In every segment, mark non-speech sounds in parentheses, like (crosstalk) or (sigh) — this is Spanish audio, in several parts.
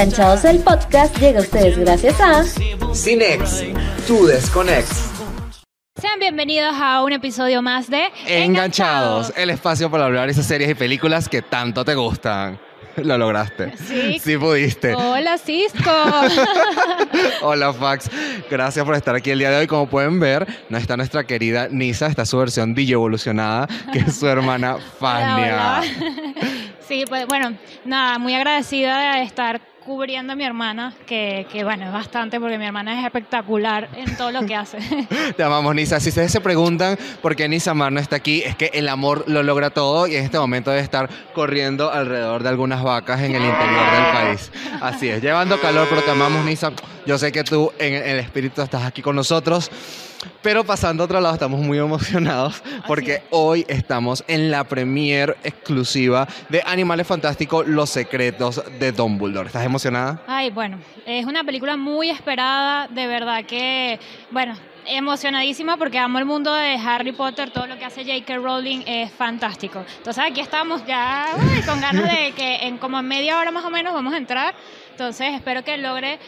Enganchados el podcast llega a ustedes gracias a Cinex, tu desconex. Sean bienvenidos a un episodio más de Enganchados, el espacio para hablar de esas series y películas que tanto te gustan. (laughs) Lo lograste. Sí. Sí pudiste. Hola Cisco. (laughs) Hola (laughs) Fax, gracias por estar aquí el día de hoy. Como pueden ver, no está nuestra querida Nisa, está su versión DJ evolucionada, que es su hermana Fania. Hola, hola. Sí, pues bueno, nada, muy agradecida de estar cubriendo a mi hermana, que, que bueno, es bastante porque mi hermana es espectacular en todo lo que hace. (laughs) Te amamos, Nisa. Si ustedes se preguntan por qué Nisa Mar no está aquí, es que el amor lo logra todo y en este momento debe estar corriendo alrededor de algunas vacas en el interior del país. Así es, llevando calor, pero te amamos, Nisa. Yo sé que tú en el espíritu estás aquí con nosotros. Pero pasando a otro lado, estamos muy emocionados porque es. hoy estamos en la premier exclusiva de Animales Fantásticos, Los Secretos de Dumbledore. ¿Estás emocionada? Ay, bueno, es una película muy esperada, de verdad que, bueno, emocionadísima porque amo el mundo de Harry Potter, todo lo que hace J.K. Rowling es fantástico. Entonces aquí estamos ya uy, con ganas de que en como en media hora más o menos vamos a entrar. Entonces espero que logre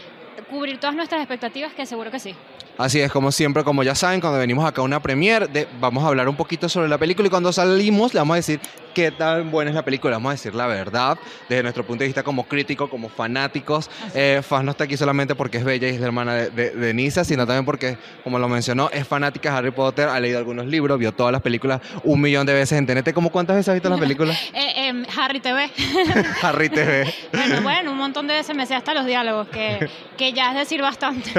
cubrir todas nuestras expectativas, que seguro que sí. Así es, como siempre, como ya saben, cuando venimos acá a una premiere, de- vamos a hablar un poquito sobre la película y cuando salimos le vamos a decir qué tan buena es la película, vamos a decir la verdad, desde nuestro punto de vista como crítico, como fanáticos. Eh, Faz no está aquí solamente porque es bella y es la hermana de, de, de Nisa, sino también porque, como lo mencionó, es fanática de Harry Potter, ha leído algunos libros, vio todas las películas un millón de veces en TNT. ¿Cómo cuántas veces has visto las (laughs) películas? Eh, em, Harry TV. (laughs) Harry TV. (laughs) bueno, bueno, un montón de veces me sé hasta los diálogos, que, que ya es decir bastante.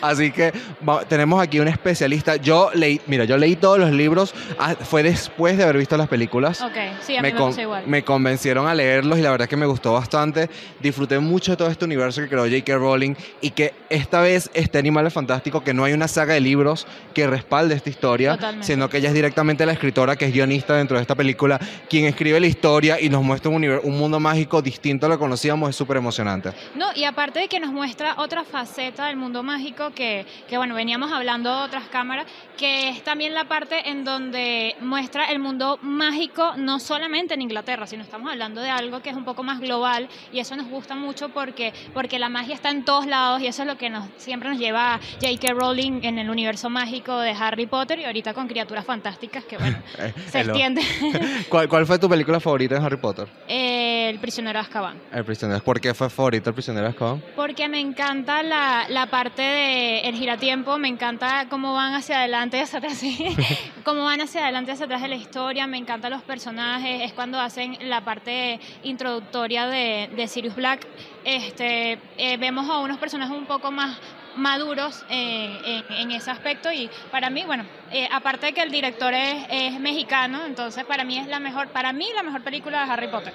Así que va- tenemos aquí un especialista. Yo leí, mira, yo leí todos los libros, ah, fue después de haber visto las películas. ok, sí, a mí me, con- igual. me convencieron a leerlos y la verdad es que me gustó bastante. Disfruté mucho de todo este universo que creó J.K. Rowling y que esta vez este Animales Fantástico, que no hay una saga de libros que respalde esta historia, Totalmente. sino que ella es directamente la escritora que es guionista dentro de esta película, quien escribe la historia y nos muestra un, un mundo mágico distinto a lo que conocíamos, es súper emocionante. No, y aparte de que nos muestra otra faceta del mundo mágico que, que, bueno, veníamos hablando de otras cámaras, que es también la parte en donde muestra el mundo mágico no solamente en Inglaterra, sino estamos hablando de algo que es un poco más global y eso nos gusta mucho porque, porque la magia está en todos lados y eso es lo que nos, siempre nos lleva a J.K. Rowling en el universo mágico de Harry Potter y ahorita con criaturas fantásticas que, bueno, (laughs) Eh, se extiende. (laughs) ¿Cuál, cuál fue tu película favorita de Harry Potter? Eh, el prisionero de Azkaban. El prisionero. ¿Por qué fue favorita el prisionero de Azkaban? Porque me encanta la, la parte de el giratiempo, me encanta cómo van hacia adelante y hacia atrás, (laughs) cómo van hacia adelante y hacia atrás de la historia, me encantan los personajes, es cuando hacen la parte introductoria de, de Sirius Black, este, eh, vemos a unos personajes un poco más maduros eh, en, en ese aspecto y para mí, bueno, eh, aparte de que el director es, es mexicano, entonces para mí es la mejor, para mí la mejor película de Harry Potter.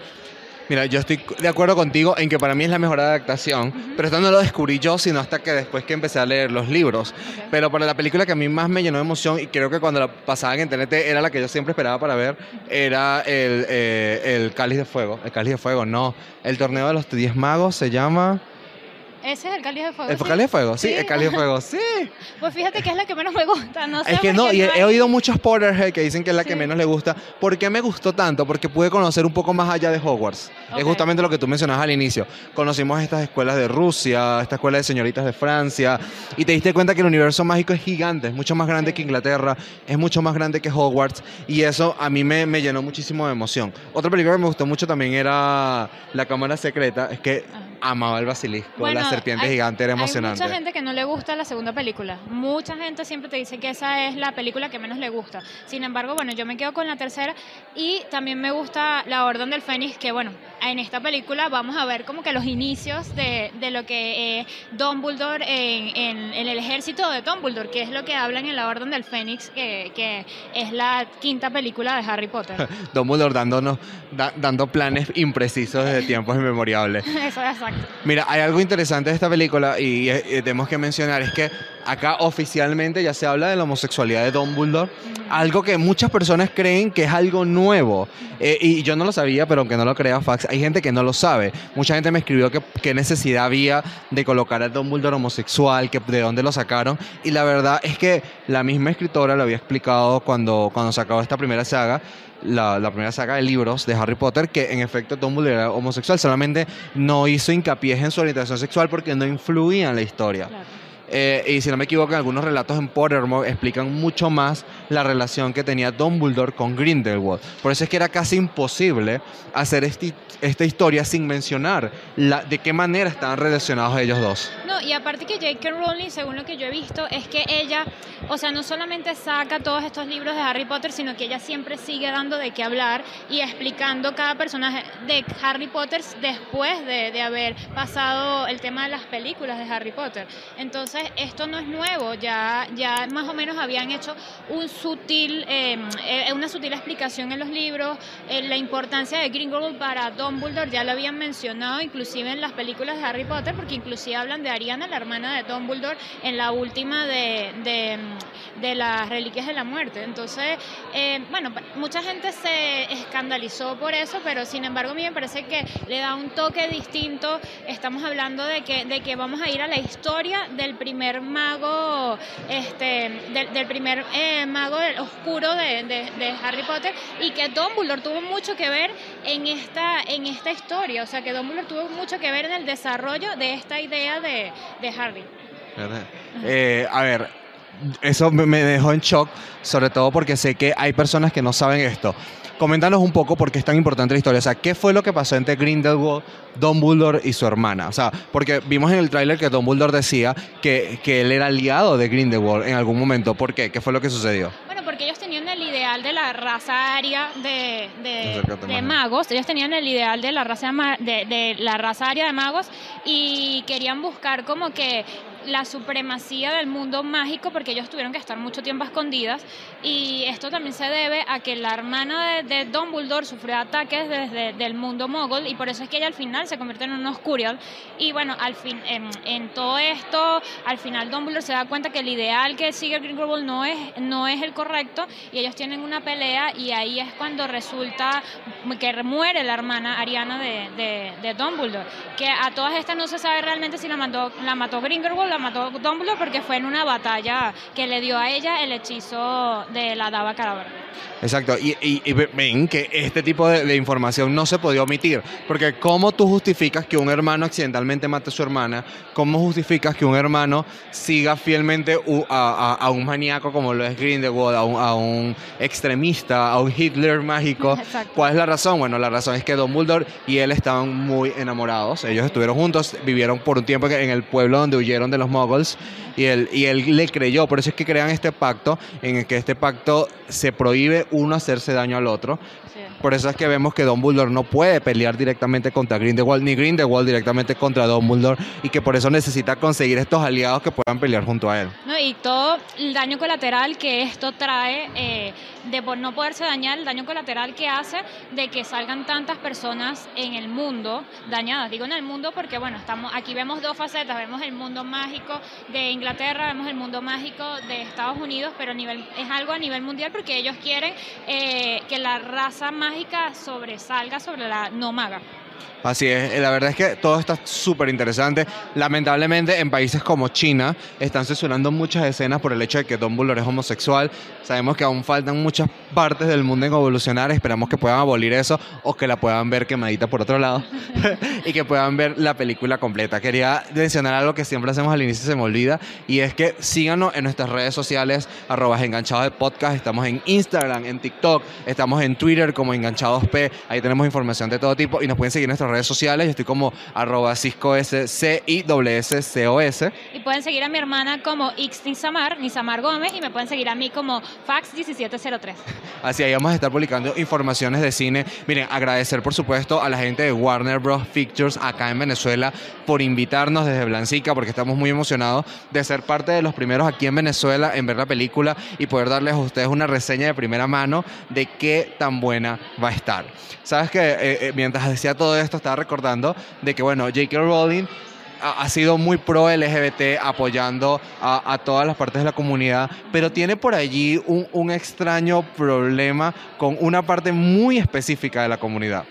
Mira, yo estoy de acuerdo contigo en que para mí es la mejor adaptación, pero esto no lo descubrí yo, sino hasta que después que empecé a leer los libros. Ok. Pero para la película que a mí más me llenó de emoción y creo que cuando la pasaban en TNT era la que yo siempre esperaba para ver, era el, eh, el Cáliz de Fuego. El Cáliz de Fuego, no. El torneo de los Diez Magos se llama... Ese es el cáliz de fuego. ¿El ¿sí? Cáliz de Fuego? Sí, Sí. el Cáliz de Fuego, sí. (laughs) Pues fíjate que es la que menos me gusta, no sé. Es que no, y he, oído muchos Potterhead que dicen que es la que Sí. menos le gusta. ¿Por qué me gustó tanto? Porque pude conocer un poco más allá de Hogwarts. Es Ok. justamente lo que tú mencionabas al inicio. Conocimos estas escuelas de Rusia, esta escuela de señoritas de Francia, y te diste cuenta que el universo mágico es gigante, es mucho más grande que Inglaterra, es mucho más grande que Hogwarts, y eso a mí me, me llenó muchísimo de emoción. Otra película que me gustó mucho también era La Cámara Secreta, es que Ajá. Amaba el basilisco, Bueno, la serpiente hay- gigante era emocionante. Hay mucha gente que no le gusta la segunda película. Mucha gente siempre te dice que esa es la película que menos le gusta. Sin embargo, bueno, yo me quedo con la tercera y también me gusta La Orden del Fénix, que bueno, en esta película vamos a ver como que los inicios de, de lo que es Dumbledore en, en- en el ejército de Dumbledore, que es lo que hablan en La Orden del Fénix, que, que es la quinta película de Harry Potter. (laughs) Dumbledore dándonos, da- dando planes imprecisos desde tiempos (laughs) inmemorables. Eso es Mira, hay algo interesante de esta película y, eh, eh, tenemos que mencionar, es que acá oficialmente ya se habla de la homosexualidad de Dumbledore, algo que muchas personas creen que es algo nuevo. Eh, y yo no lo sabía, pero aunque no lo crea Fax, hay gente que no lo sabe. Mucha gente me escribió que qué necesidad había de colocar a Dumbledore homosexual, que de dónde lo sacaron. Y la verdad es que la misma escritora lo había explicado cuando, cuando se acabó esta primera saga. La, primera saga de libros de Harry Potter, que en efecto Dumbledore era homosexual, solamente no hizo hincapié en su orientación sexual porque no influía en la historia. Eh, y si no me equivoco, en algunos relatos en Pottermore explican mucho más la relación que tenía Dumbledore con Grindelwald. Por eso es que era casi imposible hacer esti- esta historia sin mencionar la, de qué manera estaban relacionados ellos dos. No, y aparte que J.K. Rowling, según lo que yo he visto, es que ella, o sea, no solamente saca todos estos libros de Harry Potter, sino que ella siempre sigue dando de qué hablar y explicando cada personaje de Harry Potter después de, de haber pasado el tema de las películas de Harry Potter. Entonces, esto no es nuevo, ya, ya más o menos habían hecho un sutil, eh, eh, una sutil explicación en los libros, eh, la importancia de Grindelwald para Dumbledore, ya lo habían mencionado inclusive en las películas de Harry Potter, porque inclusive hablan de Ariana, la hermana de Dumbledore, en la última de, de, las Reliquias de la Muerte. Entonces, eh, bueno, mucha gente se escandalizó por eso, pero sin embargo a mí me parece que le da un toque distinto. Estamos hablando de que, de que vamos a ir a la historia del primer mago, este, del, del primer eh, mago oscuro de, de- de Harry Potter y que Dumbledore tuvo mucho que ver en esta, en esta historia, o sea que Dumbledore tuvo mucho que ver en el desarrollo de esta idea de, de Harry. Eh, a ver, eso me- dejó en shock, sobre todo porque sé que hay personas que no saben esto. Coméntanos un poco por qué es tan importante la historia. O sea, ¿qué fue lo que pasó entre Grindelwald, Dumbledore y su hermana? O sea, porque vimos en el tráiler que Dumbledore decía que, que él era aliado de Grindelwald en algún momento. ¿Por qué? ¿Qué fue lo que sucedió? Bueno, porque ellos tenían el ideal de la raza aria de, de- magos. Ellos tenían el ideal de la raza de, de la raza aria de magos y querían buscar como que la supremacía del mundo mágico porque ellos tuvieron que estar mucho tiempo escondidas. Y esto también se debe a que la hermana de, de Dumbledore sufrió ataques desde del mundo mogul y por eso es que ella al final se convierte en un Oscurial. Y bueno, al fin en, en todo esto, al final Dumbledore se da cuenta que el ideal que sigue Grindelwald no es no es el correcto y ellos tienen una pelea y ahí es cuando resulta que muere la hermana Ariana de, de, de Dumbledore, que a todas estas no se sabe realmente si la mató, la mató Grindelwald, la mató Dumbledore porque fue en una batalla que le dio a ella el hechizo de la Dava Cadabra. Exacto, y, y- y ven que este tipo de, de información no se podía omitir, porque ¿cómo tú justificas que un hermano accidentalmente mate a su hermana? ¿Cómo justificas que un hermano siga fielmente a, a- a un maníaco como lo es Grindelwald, a un, a un extremista, a un Hitler mágico? (laughs) Exacto. ¿Cuál es la razón? Bueno, la razón es que Dumbledore y él estaban muy enamorados, ellos estuvieron juntos, vivieron por un tiempo en el pueblo donde huyeron de los muggles, y él, y él le creyó, por eso es que crean este pacto, en el que este pacto se prohíbe uno hacerse daño al otro. Por eso es que vemos que Dumbledore no puede pelear directamente contra Grindelwald, ni Grindelwald directamente contra Dumbledore, y que por eso necesita conseguir estos aliados que puedan pelear junto a él. ¿no? Y todo el daño colateral que esto trae eh, de por no poderse dañar, el daño colateral que hace de que salgan tantas personas en el mundo dañadas. Digo en el mundo porque, bueno, estamos aquí vemos dos facetas, vemos el mundo mágico de Inglaterra, vemos el mundo mágico de Estados Unidos, pero a nivel, es algo a nivel mundial porque ellos quieren eh, que la raza mágica sobresalga sobre la no maga. Así es, eh, la verdad es que todo está súper interesante. Lamentablemente en países como China están censurando muchas escenas por el hecho de que Dumbledore es homosexual. Sabemos que aún faltan muchas partes del mundo en evolucionar, esperamos que puedan abolir eso o que la puedan ver quemadita por otro lado (laughs) y que puedan ver la película completa. Quería mencionar algo que siempre hacemos al inicio y se me olvida y es que síganos en nuestras redes sociales arroba enganchados de podcast, estamos en Instagram, en TikTok, estamos en Twitter como enganchados P, ahí tenemos información de todo tipo y nos pueden seguir en nuestras redes sociales, yo estoy como arroba cisco s c i s c o s Y pueden seguir a mi hermana como Ixnisamar, Nisamar Gómez, y me pueden seguir a mí como Fax1703. (laughs) Así ahí vamos a estar publicando informaciones de cine. Miren, agradecer por supuesto a la gente de Warner Bros. Pictures acá en Venezuela por invitarnos desde Blancica, porque estamos muy emocionados de ser parte de los primeros aquí en Venezuela en ver la película y poder darles a ustedes una reseña de primera mano de qué tan buena va a estar. Sabes que mientras decía todo esto, estaba recordando de que, bueno, J.K. Rowling ha sido muy pro LGBT, apoyando a, a todas las partes de la comunidad, pero tiene por allí un, un extraño problema con una parte muy específica de la comunidad.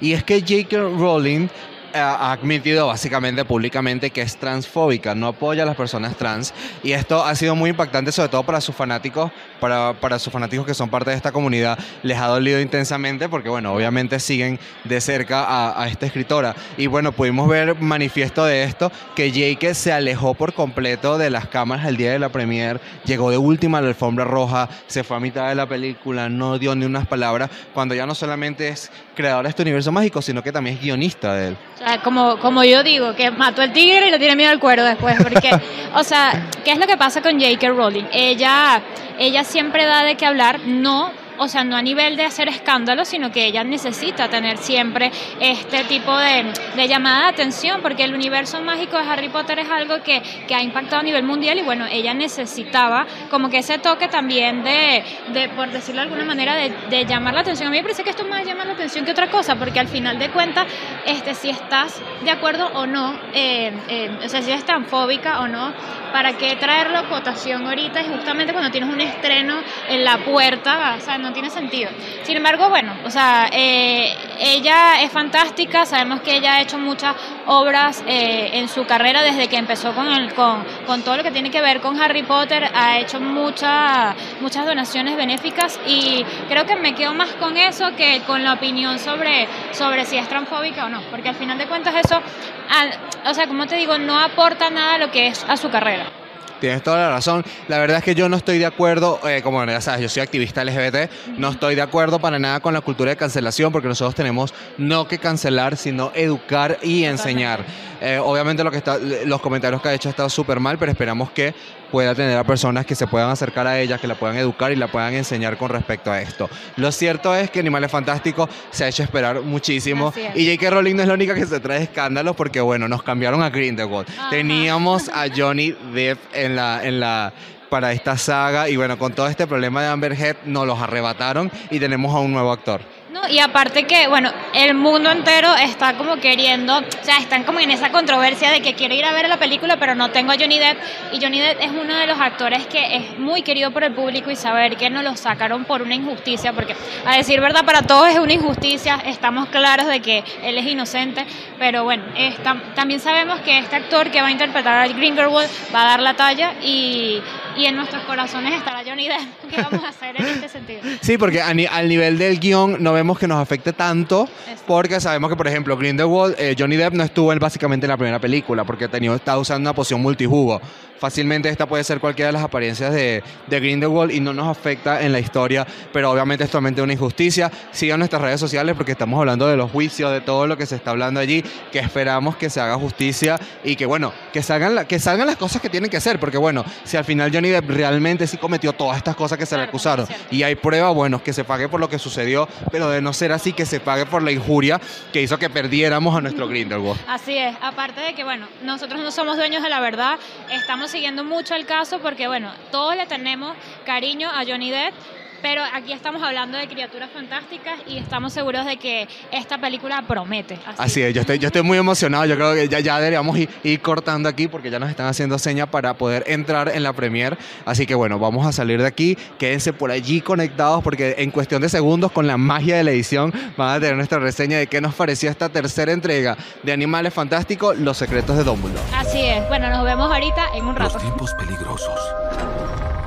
Y es que J.K. Rowling ha admitido básicamente públicamente que es transfóbica, no apoya a las personas trans. Y esto ha sido muy impactante, sobre todo para sus fanáticos, para, para sus fanáticos que son parte de esta comunidad. Les ha dolido intensamente porque, bueno, obviamente siguen de cerca a, a esta escritora. Y bueno, pudimos ver manifiesto de esto, que Jake se alejó por completo de las cámaras el día de la premiere, llegó de última a la alfombra roja, se fue a mitad de la película, no dio ni unas palabras, cuando ya no solamente es creador de este universo mágico, sino que también es guionista de él. Sea, como, como yo digo, que mató al tigre y le tiene miedo al cuero después, porque, o sea, ¿qué es lo que pasa con J.K. Rowling? Ella, ella siempre da de qué hablar, no o sea, no a nivel de hacer escándalo, sino que ella necesita tener siempre este tipo de, llamada de atención, porque el universo mágico de Harry Potter es algo que, que, ha impactado a nivel mundial y bueno, ella necesitaba como que ese toque también de, de por decirlo de alguna manera, de, de, llamar la atención. A mí me parece que esto más llama la atención que otra cosa, porque al final de cuentas, este, si estás de acuerdo o no, eh, eh, o sea, si eres transfóbica o no, ¿para qué traerlo a cotación ahorita? Y justamente cuando tienes un estreno en la puerta, o sea, no tiene sentido. Sin embargo, bueno, o sea, eh, ella es fantástica, sabemos que ella ha hecho muchas obras eh, en su carrera desde que empezó con, el, con, con, todo lo que tiene que ver con Harry Potter, ha hecho mucha, muchas donaciones benéficas y creo que me quedo más con eso que con la opinión sobre, sobre si es transfóbica o no, porque al final de cuentas eso, al, o sea, como te digo, no aporta nada a lo que es a su carrera. Tienes toda la razón. La verdad es que yo no estoy de acuerdo, eh, como ya sabes, yo soy activista LGBT, no estoy de acuerdo para nada con la cultura de cancelación porque nosotros tenemos no que cancelar, sino educar y enseñar. Eh, obviamente lo que está, los comentarios que ha hecho ha estado súper mal, pero esperamos que pueda tener a personas que se puedan acercar a ella, que la puedan educar y la puedan enseñar con respecto a esto. Lo cierto es que Animales Fantásticos se ha hecho esperar muchísimo y J.K. Rowling no es la única que se trae escándalos porque, bueno, nos cambiaron a Grindelwald. Ajá. Teníamos a Johnny Depp en la, en la para esta saga y bueno, con todo este problema de Amber Heard nos los arrebataron y tenemos a un nuevo actor. No, y aparte que, bueno, el mundo entero está como queriendo, o sea, están como en esa controversia de que quiere ir a ver la película, pero no tengo a Johnny Depp. Y Johnny Depp es uno de los actores que es muy querido por el público y saber que no lo sacaron por una injusticia, porque a decir verdad, para todos es una injusticia, estamos claros de que él es inocente, pero bueno, está, también sabemos que este actor que va a interpretar a Grindelwald va a dar la talla y, y en nuestros corazones estará Johnny Depp. (laughs) ¿Qué vamos a hacer en este sentido? Sí, porque ni, al nivel del guion no vemos que nos afecte tanto, porque sabemos que, por ejemplo, Grindelwald, eh, Johnny Depp no estuvo en, básicamente en la primera película, porque tenía, estaba usando una poción multijugo. Fácilmente esta puede ser cualquiera de las apariencias de, de Grindelwald y no nos afecta en la historia, pero obviamente es totalmente una injusticia. Sigan nuestras redes sociales porque estamos hablando de los juicios, de todo lo que se está hablando allí, que esperamos que se haga justicia y que, bueno, que salgan, la, que salgan las cosas que tienen que hacer, porque, bueno, si al final Johnny Depp realmente sí cometió todas estas cosas que se Claro, le acusaron. y hay pruebas, bueno, que se pague por lo que sucedió, pero de no ser así, que se pague por la injuria que hizo que perdiéramos a nuestro Grindelwald. Así es, aparte de que, bueno, nosotros no somos dueños de la verdad, estamos siguiendo mucho el caso porque, bueno, todos le tenemos cariño a Johnny Depp, pero aquí estamos hablando de criaturas fantásticas y estamos seguros de que esta película promete. Así es, yo estoy, yo estoy muy emocionado. Yo creo que ya, ya deberíamos ir, ir cortando aquí porque ya nos están haciendo señas para poder entrar en la premier. Así que bueno, vamos a salir de aquí. Quédense por allí conectados porque en cuestión de segundos, con la magia de la edición, van a tener nuestra reseña de qué nos pareció esta tercera entrega de Animales Fantásticos, Los Secretos de Dumbledore. Así es, bueno, nos vemos ahorita en un Los rato. tiempos peligrosos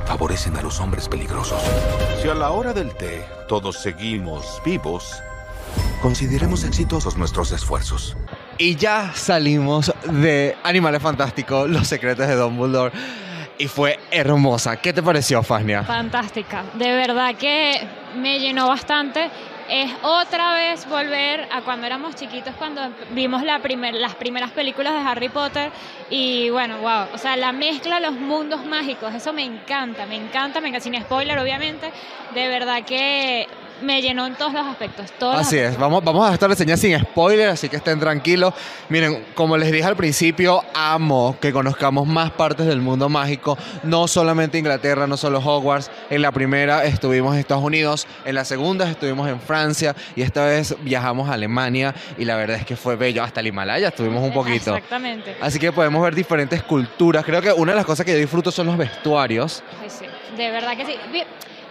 favorecen a los hombres peligrosos. Si a la hora del té todos seguimos vivos, consideremos exitosos nuestros esfuerzos. Y ya salimos de Animales Fantásticos, Los Secretos de Dumbledore. Y fue hermosa. ¿Qué te pareció, Fania? Fantástica, de verdad que me llenó bastante. Es otra vez volver a cuando éramos chiquitos, cuando vimos la primer, las primeras películas de Harry Potter. Y bueno, wow, o sea, la mezcla de los mundos mágicos, eso me encanta, me encanta, me encanta, sin spoiler, obviamente. De verdad que me llenó en todos los aspectos. Todos los Así es, vamos, vamos a estar reseñando sin spoiler, así que estén tranquilos. Miren, como les dije al principio, amo que conozcamos más partes del mundo mágico, no solamente Inglaterra, no solo Hogwarts. En la primera estuvimos en Estados Unidos, en la segunda estuvimos en Francia y esta vez viajamos a Alemania y la verdad es que fue bello, hasta el Himalaya estuvimos un poquito. Exactamente. Así que podemos ver diferentes culturas. Creo que una de las cosas que yo disfruto son los vestuarios. Ay, sí, de verdad que sí.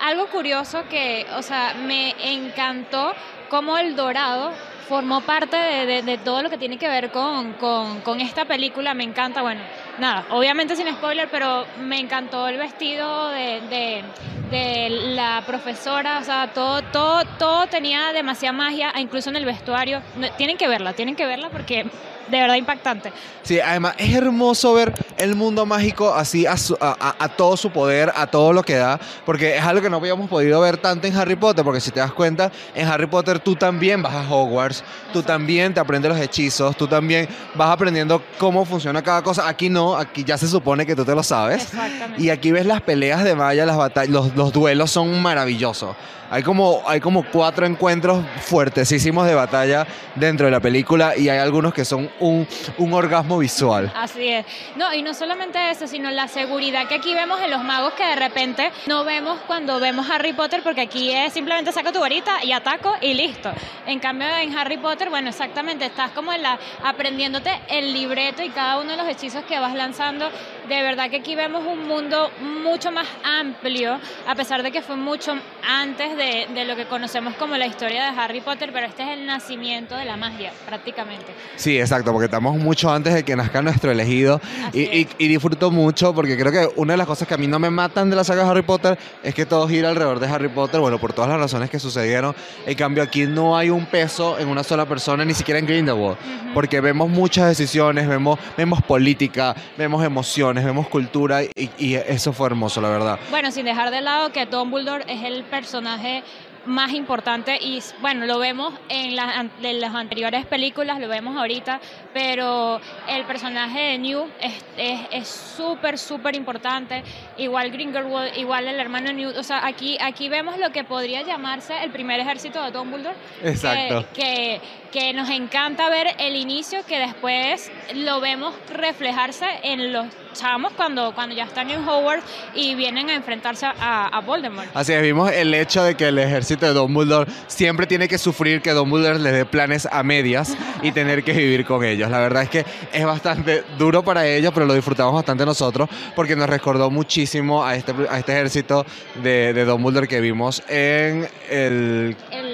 Algo curioso que, o sea, me encantó cómo el dorado formó parte de, de- de todo lo que tiene que ver con, con, con esta película. Me encanta, bueno, nada, obviamente sin spoiler, pero me encantó el vestido de, de, de la profesora, o sea, todo, todo, todo tenía demasiada magia, incluso en el vestuario. No, Tienen que verla, tienen que verla porque de verdad impactante. Sí, además es hermoso ver el mundo mágico así a, su- a todo su poder, a todo lo que da, porque es algo que no habíamos podido ver tanto en Harry Potter, porque si te das cuenta, en Harry Potter tú también vas a Hogwarts, tú también te aprendes los hechizos, tú también vas aprendiendo cómo funciona cada cosa. Aquí no, aquí ya se supone que tú te lo sabes. Exactamente. Y aquí ves las peleas de Maya, las batallas, los, los duelos son maravillosos. Hay como, hay como cuatro encuentros fuertesísimos de batalla dentro de la película y hay algunos que son un, un orgasmo visual. Así es. No, y no solamente eso, sino la seguridad que aquí vemos en los magos que de repente no vemos cuando vemos Harry Potter, porque aquí es simplemente saco tu varita y ataco y listo. En cambio, en Harry Potter, bueno, exactamente, estás como en la, aprendiéndote el libreto y cada uno de los hechizos que vas lanzando. De verdad que aquí vemos un mundo mucho más amplio, a pesar de que fue mucho antes de, de lo que conocemos como la historia de Harry Potter, pero este es el nacimiento de la magia, prácticamente. Sí, exacto, porque estamos mucho antes de que nazca nuestro elegido y disfruto mucho porque creo que una de las cosas que a mí no me matan de la saga de Harry Potter es que todo gira alrededor de Harry Potter, bueno, por todas las razones que sucedieron. En cambio, aquí no hay un peso en una sola persona, ni siquiera en Grindelwald, porque vemos muchas decisiones, vemos, vemos política, vemos emociones, vemos cultura y, y eso fue hermoso, la verdad. Bueno, sin dejar de lado que Dumbledore es el personaje más importante y bueno, lo vemos en, las an- en las anteriores películas, lo vemos ahorita, pero el personaje de New es es- es súper, súper importante, igual Grindelwald, igual el hermano Newt, o sea, aquí, aquí vemos lo que podría llamarse el primer ejército de Dumbledore, Exacto. que, que nos encanta ver el inicio, que después lo vemos reflejarse en los chamos cuando, cuando ya están en Hogwarts y vienen a enfrentarse a, a Voldemort. Así es, vimos el hecho de que el ejército de Dumbledore siempre tiene que sufrir que Dumbledore les dé planes a medias y tener que vivir con ellos. La verdad es que es bastante duro para ellos, pero lo disfrutamos bastante nosotros porque nos recordó muchísimo a este, a este ejército de, de Dumbledore que vimos en el El-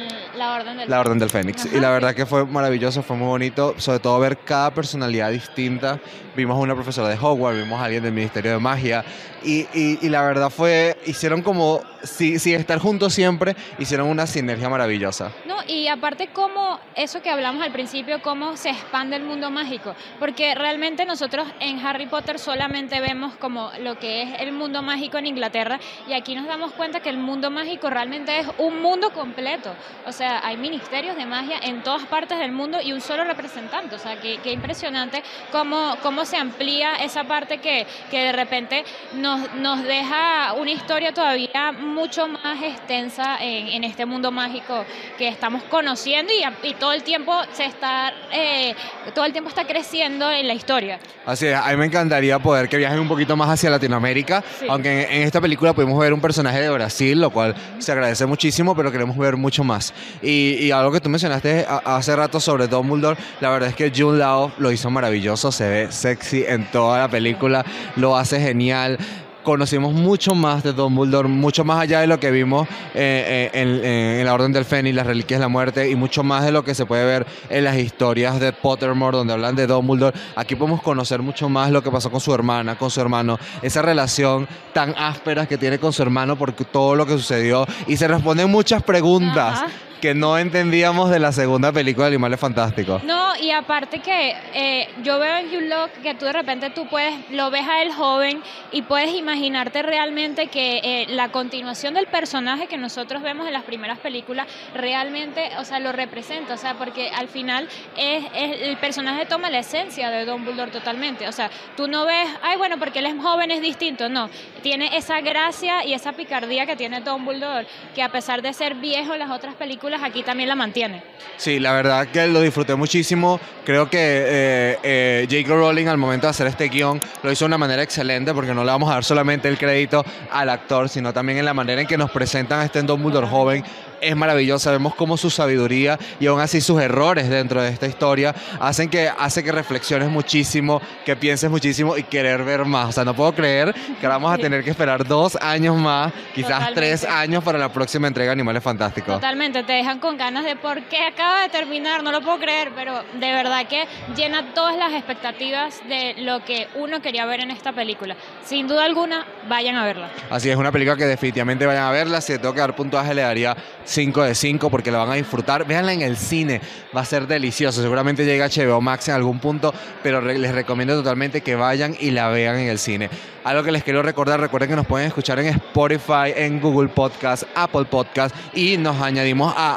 la Orden del la Orden del Fénix. Ajá, y la verdad que fue maravilloso, fue muy bonito, sobre todo ver cada personalidad distinta. Vimos a una profesora de Hogwarts, vimos a alguien del Ministerio de Magia. Y, y- y la verdad fue, hicieron como, si, si estar juntos siempre, hicieron una sinergia maravillosa. No, y aparte cómo, eso que hablamos al principio, cómo se expande el mundo mágico, porque realmente nosotros en Harry Potter solamente vemos como lo que es el mundo mágico en Inglaterra y aquí nos damos cuenta que el mundo mágico realmente es un mundo completo, o sea, hay ministerios de magia en todas partes del mundo y un solo representante, o sea, que impresionante cómo, cómo se amplía esa parte que, que de repente nos, nos deja una historia todavía mucho más extensa en, en este mundo mágico que estamos conociendo y, todo el tiempo se está eh, todo el tiempo está creciendo en la historia. Así es, a mí me encantaría poder que viajen un poquito más hacia Latinoamérica, Sí. aunque en, en esta película pudimos ver un personaje de Brasil, lo cual se agradece muchísimo, pero queremos ver mucho más. Y, y algo que tú mencionaste hace rato sobre Dumbledore, la verdad es que June Lao lo hizo maravilloso, se ve sexy en toda la película, lo hace genial. Conocimos mucho más de Dumbledore, mucho más allá de lo que vimos eh, eh, en, en- la Orden del Fénix, las Reliquias de la Muerte, y mucho más de lo que se puede ver en las historias de Pottermore, donde hablan de Dumbledore. Aquí podemos conocer mucho más lo que pasó con su hermana, con su hermano, esa relación tan áspera que tiene con su hermano por todo lo que sucedió, y se responden muchas preguntas. Que no entendíamos de la segunda película de Animales Fantásticos. No, y aparte que eh, yo veo en Hugh Locke que tú de repente tú puedes, lo ves a él joven y puedes imaginarte realmente que eh, la continuación del personaje que nosotros vemos en las primeras películas realmente, o sea, lo representa, o sea, porque al final es, el personaje toma la esencia de Dumbledore totalmente, o sea, tú no ves, ay, bueno, porque él es joven es distinto, no, tiene esa gracia y esa picardía que tiene Dumbledore, que a pesar de ser viejo en las otras películas, aquí también la mantiene. Sí, la verdad que lo disfruté muchísimo. Creo que eh, eh, J.K. Rowling al momento de hacer este guion lo hizo de una manera excelente porque no le vamos a dar solamente el crédito al actor, sino también en la manera en que nos presentan a este Dumbledore joven. Es maravillosa, vemos cómo su sabiduría y aún así sus errores dentro de esta historia hacen que, hace que reflexiones muchísimo, que pienses muchísimo y querer ver más. O sea, no puedo creer que ahora vamos a tener que esperar dos años más, quizás Totalmente. tres años para la próxima entrega de Animales Fantásticos. Totalmente, te dejan con ganas de por qué acaba de terminar, no lo puedo creer, pero de verdad que llena todas las expectativas de lo que uno quería ver en esta película. Sin duda alguna, vayan a verla. Así es, una película que definitivamente vayan a verla. Si tengo que dar puntaje, le daría 5 de 5 porque la van a disfrutar. Véanla en el cine, va a ser delicioso. Seguramente llega HBO Max en algún punto, pero les recomiendo totalmente que vayan y la vean en el cine. Algo que les quiero recordar, recuerden que nos pueden escuchar en Spotify, en Google Podcast, Apple Podcast y nos añadimos a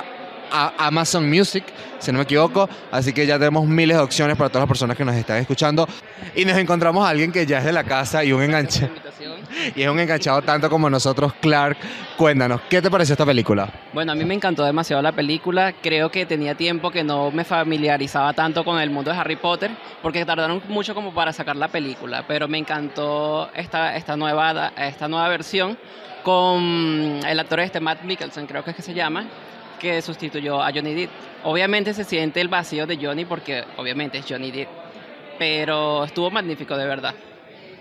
Amazon Music, si no me equivoco. Así que ya tenemos miles de opciones para todas las personas que nos están escuchando. Y nos encontramos a alguien que ya es de la casa y un enganche. Y es un enganchado tanto como nosotros, Clark. Cuéntanos, ¿qué te pareció esta película? Bueno, a mí me encantó demasiado la película. Creo que tenía tiempo que no me familiarizaba tanto con el mundo de Harry Potter, porque tardaron mucho como para sacar la película. Pero me encantó esta, esta, nueva, esta nueva versión con el actor este Matt Mikkelsen, creo que es que se llama, que sustituyó a Johnny Depp. Obviamente se siente el vacío de Johnny porque obviamente es Johnny Depp, pero estuvo magnífico de verdad.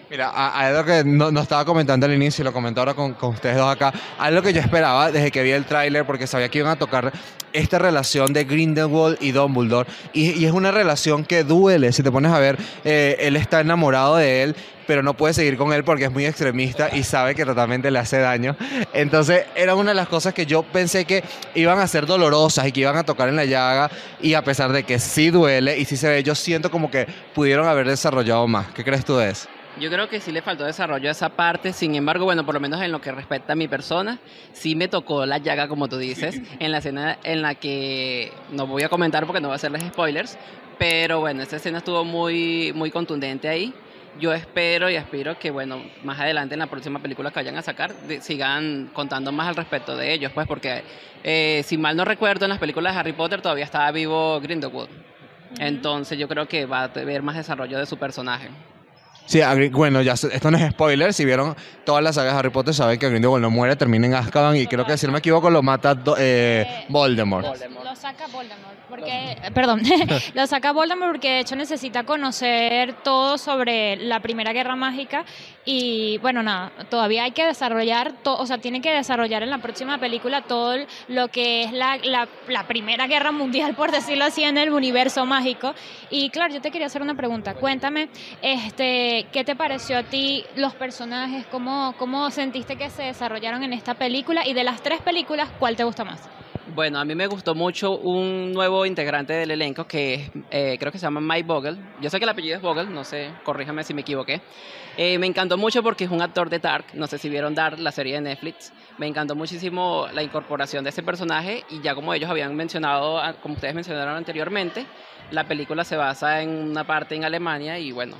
Mira, algo que no, estaba comentando al inicio lo comento ahora con, ustedes dos acá, algo que yo esperaba desde que vi el tráiler porque sabía que iban a tocar esta relación de Grindelwald y Dumbledore y, y es una relación que duele, si te pones a ver, eh, él está enamorado de él pero no puede seguir con él porque es muy extremista y sabe que totalmente le hace daño. Entonces era una de las cosas que yo pensé que iban a ser dolorosas y que iban a tocar en la llaga y a pesar de que sí duele y sí se ve, yo siento como que pudieron haber desarrollado más. ¿Qué crees tú de eso? Yo creo que sí le faltó desarrollo a esa parte, sin embargo, bueno, por lo menos en lo que respecta a mi persona, sí me tocó la llaga, como tú dices, en la escena en la que, no voy a comentar porque no voy a hacerles spoilers, pero bueno, esa escena estuvo muy, muy contundente ahí yo espero y aspiro que, bueno, más adelante en la próxima película que vayan a sacar, sigan contando más al respecto de ellos, pues porque, eh, si mal no recuerdo, en las películas de Harry Potter todavía estaba vivo Grindelwald. Entonces yo creo que va a haber más desarrollo de su personaje. Sí, bueno, ya esto no es spoiler. Si vieron todas las sagas de Harry Potter, saben que Grindelwald no muere, termina en Azkaban y creo que, si no me equivoco, lo mata eh, eh, Voldemort. Lo, saca Voldemort. Porque, perdón, (laughs) lo saca Voldemort porque de hecho necesita conocer todo sobre la Primera Guerra Mágica y bueno, nada, todavía hay que desarrollar, o sea, tiene que desarrollar en la próxima película todo lo que es la, la, la, Primera Guerra Mundial, por decirlo así, en el universo mágico. Y claro, yo te quería hacer una pregunta. Cuéntame, este, ¿qué te pareció a ti los personajes? ¿Cómo, cómo sentiste que se desarrollaron en esta película? Y de las tres películas, ¿cuál te gusta más? Bueno, a mí me gustó mucho un nuevo integrante del elenco que eh, creo que se llama Mike Vogel. Yo sé que el apellido es Vogel, no sé, corríjame si me equivoqué. Eh, me encantó mucho porque es un actor de Dark, no sé si vieron Dark, la serie de Netflix. Me encantó muchísimo la incorporación de ese personaje y ya como ellos habían mencionado, como ustedes mencionaron anteriormente, la película se basa en una parte en Alemania y bueno,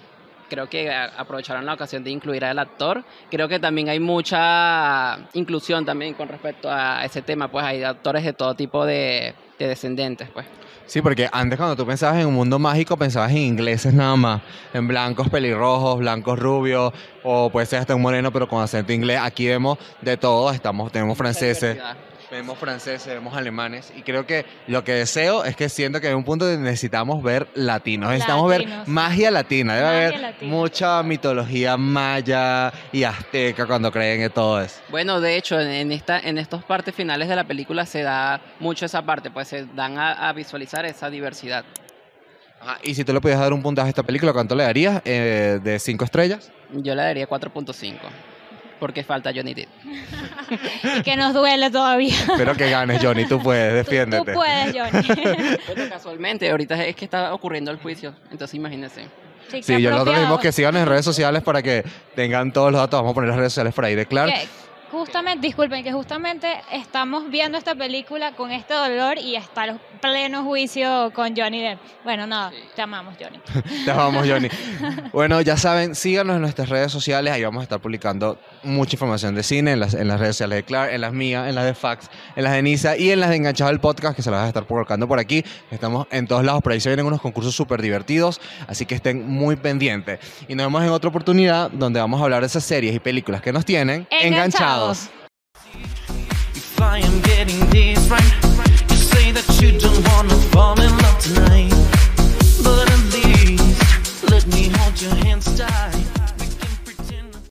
creo que aprovecharon la ocasión de incluir al actor. Creo que también hay mucha inclusión también con respecto a ese tema, pues hay actores de todo tipo de, descendentes, pues. Sí, porque antes cuando tú pensabas en un mundo mágico pensabas en ingleses nada más, en blancos pelirrojos, blancos rubios, o puede ser hasta un moreno pero con acento inglés. Aquí vemos de todo, estamos, tenemos franceses, Vemos franceses, vemos alemanes y creo que lo que deseo es que siento que hay un punto donde necesitamos ver latinos, necesitamos ver magia latina, debe haber mucha mitología maya y azteca cuando creen en todo eso. Bueno, de hecho, en, esta, en estas partes finales de la película se da mucho esa parte, pues se dan a, visualizar esa diversidad. y si tú le pudieras dar un puntaje a esta película, ¿cuánto le darías? Eh, ¿De cinco estrellas? Yo le daría 4.5 porque falta Johnny Depp. y (laughs) que nos duele todavía. Espero que ganes, Johnny, tú puedes, (laughs) defiéndete. Tú, puedes, Johnny. (laughs) Bueno, casualmente, ahorita es que está ocurriendo el juicio, entonces imagínense. Sí, yo nosotros mismos que sigan en redes sociales para que tengan todos los datos. Vamos a poner las redes sociales por ahí de Clark. Justamente, disculpen, que justamente estamos viendo esta película con este dolor y está el pleno juicio con Johnny Depp. Bueno, nada, te amamos, Johnny. (laughs) te amamos, Johnny. (laughs) bueno, ya saben, síganos en nuestras redes sociales, ahí vamos a estar publicando mucha información de cine en las, en las redes sociales de Clark, en las mías, en las de Fax, en las de Nisa y en las de Enganchado el Podcast, que se las vas a estar colocando por aquí. Estamos en todos lados, por ahí se vienen unos concursos súper divertidos, así que estén muy pendientes. Y nos vemos en otra oportunidad donde vamos a hablar de esas series y películas que nos tienen enganchados. house. If I am getting this right, you say that you don't wanna fall in love tonight. But at least, let me hold your hands tight.